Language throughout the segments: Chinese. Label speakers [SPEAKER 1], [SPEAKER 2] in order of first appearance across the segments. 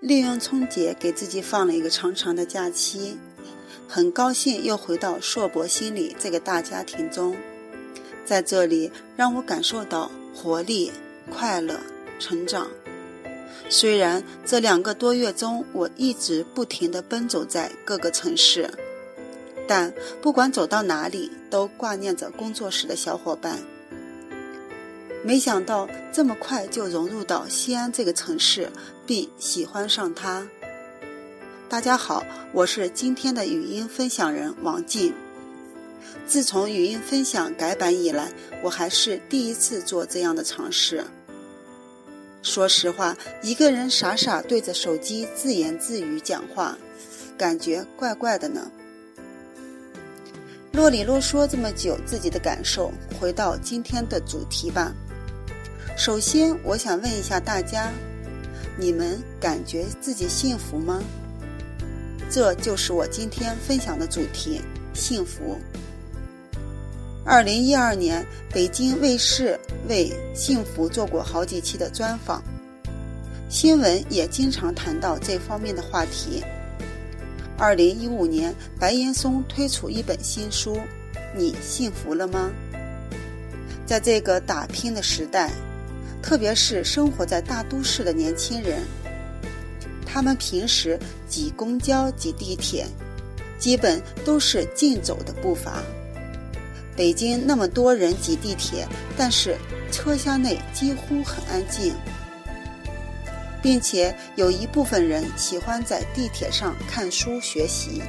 [SPEAKER 1] 利用春节给自己放了一个长长的假期，很高兴又回到硕博心理这个大家庭中，在这里让我感受到活力、快乐、成长。虽然这两个多月中我一直不停地奔走在各个城市，但不管走到哪里，都挂念着工作室的小伙伴。没想到这么快就融入到西安这个城市，并喜欢上它。大家好，我是今天的语音分享人王静。自从语音分享改版以来，我还是第一次做这样的尝试。说实话，一个人傻傻对着手机自言自语讲话，感觉怪怪的呢。啰里啰嗦这么久自己的感受，回到今天的主题吧。首先，我想问一下大家：你们感觉自己幸福吗？这就是我今天分享的主题——幸福。二零一二年，北京卫视为幸福做过好几期的专访，新闻也经常谈到这方面的话题。二零一五年，白岩松推出一本新书《你幸福了吗》。在这个打拼的时代。特别是生活在大都市的年轻人，他们平时挤公交、挤地铁，基本都是竞走的步伐。北京那么多人挤地铁，但是车厢内几乎很安静，并且有一部分人喜欢在地铁上看书学习。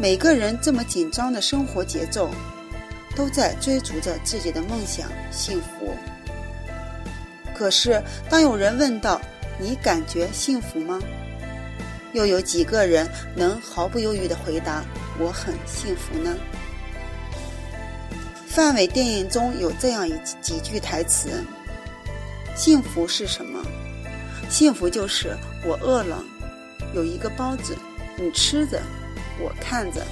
[SPEAKER 1] 每个人这么紧张的生活节奏，都在追逐着自己的梦想、幸福。可是，当有人问到“你感觉幸福吗”，又有几个人能毫不犹豫的回答“我很幸福”呢？范伟电影中有这样一几句台词：“幸福是什么？幸福就是我饿了，有一个包子，你吃着，我看着，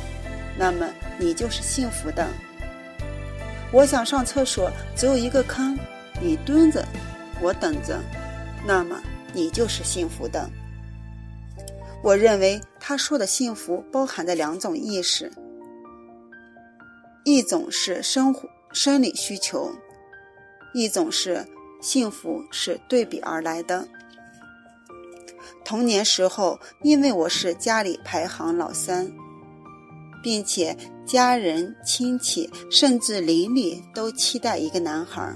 [SPEAKER 1] 那么你就是幸福的。我想上厕所，只有一个坑，你蹲着。”我等着，那么你就是幸福的。我认为他说的幸福包含着两种意识，一种是生活生理需求，一种是幸福是对比而来的。童年时候，因为我是家里排行老三，并且家人、亲戚甚至邻里都期待一个男孩。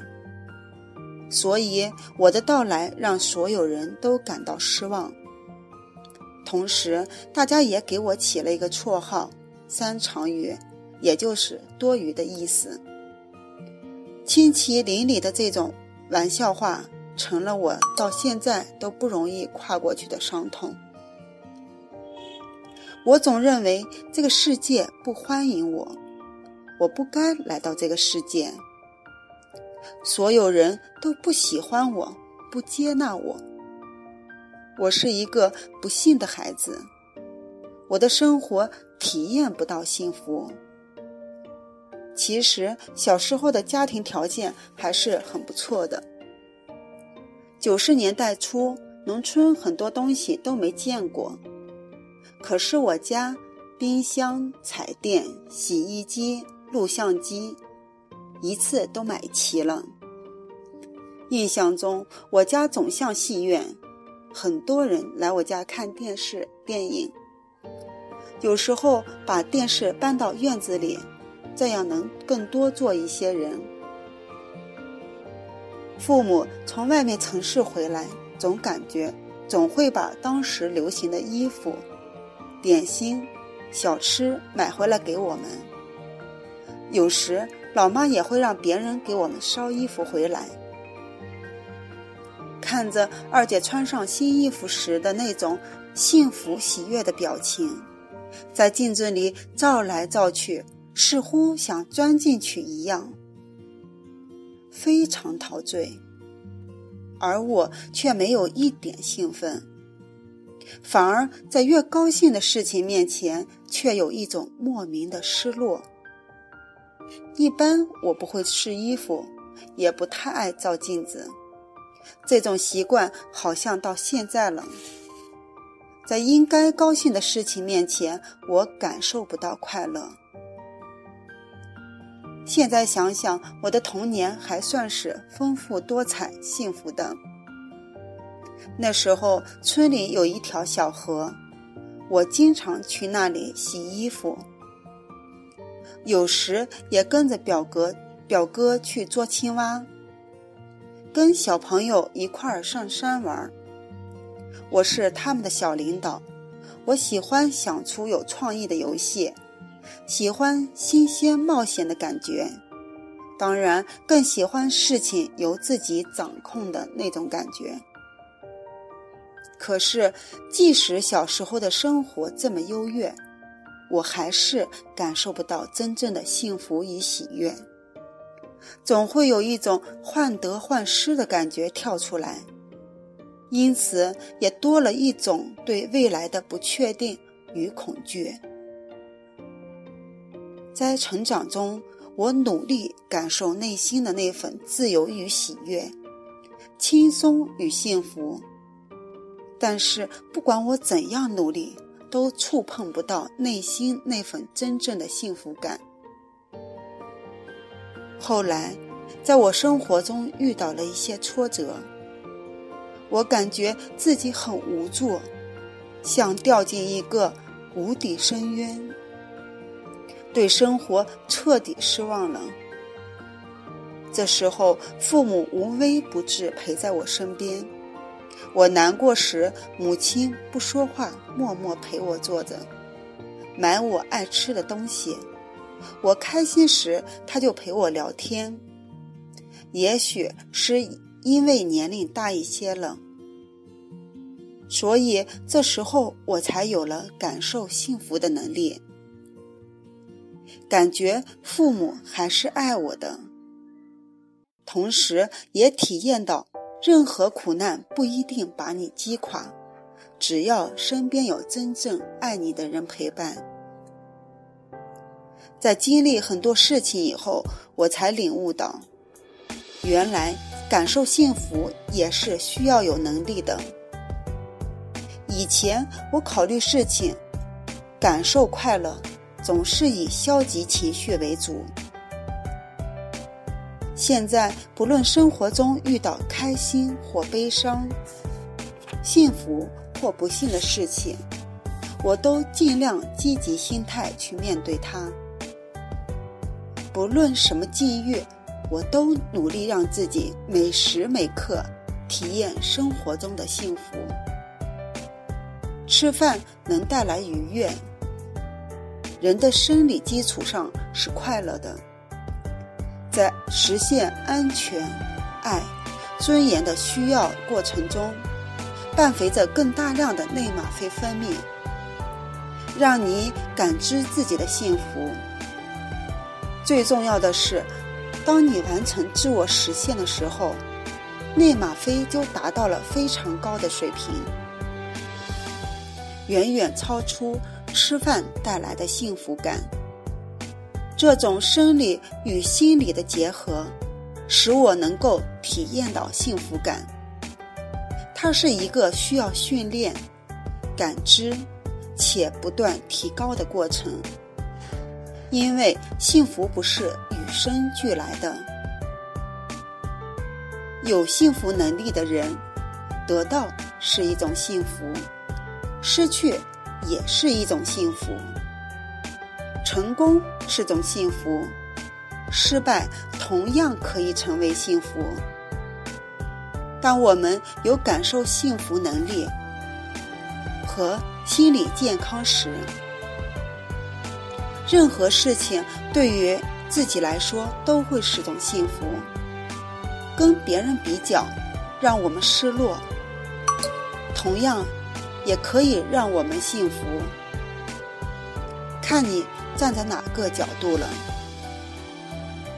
[SPEAKER 1] 所以我的到来让所有人都感到失望，同时大家也给我起了一个绰号“三长鱼”，也就是多余的意思。亲戚邻里的这种玩笑话，成了我到现在都不容易跨过去的伤痛。我总认为这个世界不欢迎我，我不该来到这个世界。所有人都不喜欢我，不接纳我。我是一个不幸的孩子，我的生活体验不到幸福。其实小时候的家庭条件还是很不错的。九十年代初，农村很多东西都没见过，可是我家冰箱、彩电、洗衣机、录像机。一次都买齐了。印象中，我家总像戏院，很多人来我家看电视、电影。有时候把电视搬到院子里，这样能更多坐一些人。父母从外面城市回来，总感觉总会把当时流行的衣服、点心、小吃买回来给我们。有时。老妈也会让别人给我们捎衣服回来，看着二姐穿上新衣服时的那种幸福喜悦的表情，在镜子里照来照去，似乎想钻进去一样，非常陶醉。而我却没有一点兴奋，反而在越高兴的事情面前，却有一种莫名的失落。一般我不会试衣服，也不太爱照镜子。这种习惯好像到现在了，在应该高兴的事情面前，我感受不到快乐。现在想想，我的童年还算是丰富多彩、幸福的。那时候，村里有一条小河，我经常去那里洗衣服，有时也跟着表哥、表哥去捉青蛙，跟小朋友一块儿上山玩。我是他们的小领导，我喜欢想出有创意的游戏。喜欢新鲜冒险的感觉，当然更喜欢事情由自己掌控的那种感觉。可是，即使小时候的生活这么优越，我还是感受不到真正的幸福与喜悦，总会有一种患得患失的感觉跳出来，因此也多了一种对未来的不确定与恐惧。在成长中，我努力感受内心的那份自由与喜悦、轻松与幸福。但是，不管我怎样努力，都触碰不到内心那份真正的幸福感。后来，在我生活中遇到了一些挫折，我感觉自己很无助，像掉进一个无底深渊。对生活彻底失望了。这时候，父母无微不至陪在我身边。我难过时，母亲不说话，默默陪我坐着，买我爱吃的东西。我开心时，她就陪我聊天。也许是因为年龄大一些了，所以这时候我才有了感受幸福的能力。感觉父母还是爱我的，同时也体验到任何苦难不一定把你击垮，只要身边有真正爱你的人陪伴。在经历很多事情以后，我才领悟到，原来感受幸福也是需要有能力的。以前我考虑事情，感受快乐。总是以消极情绪为主。现在，不论生活中遇到开心或悲伤、幸福或不幸的事情，我都尽量积极心态去面对它。不论什么境遇，我都努力让自己每时每刻体验生活中的幸福。吃饭能带来愉悦。人的生理基础上是快乐的，在实现安全、爱、尊严的需要过程中，伴随着更大量的内吗啡分泌，让你感知自己的幸福。最重要的是，当你完成自我实现的时候，内吗啡就达到了非常高的水平，远远超出。吃饭带来的幸福感，这种生理与心理的结合，使我能够体验到幸福感。它是一个需要训练、感知且不断提高的过程。因为幸福不是与生俱来的，有幸福能力的人，得到是一种幸福，失去。也是一种幸福，成功是种幸福，失败同样可以成为幸福。当我们有感受幸福能力和心理健康时，任何事情对于自己来说都会是种幸福。跟别人比较，让我们失落，同样。也可以让我们幸福，看你站在哪个角度了。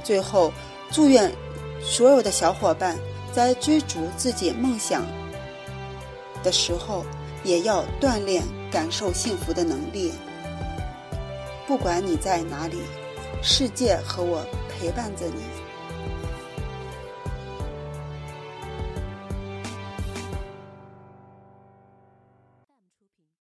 [SPEAKER 1] 最后，祝愿所有的小伙伴在追逐自己梦想的时候，也要锻炼感受幸福的能力。不管你在哪里，世界和我陪伴着你。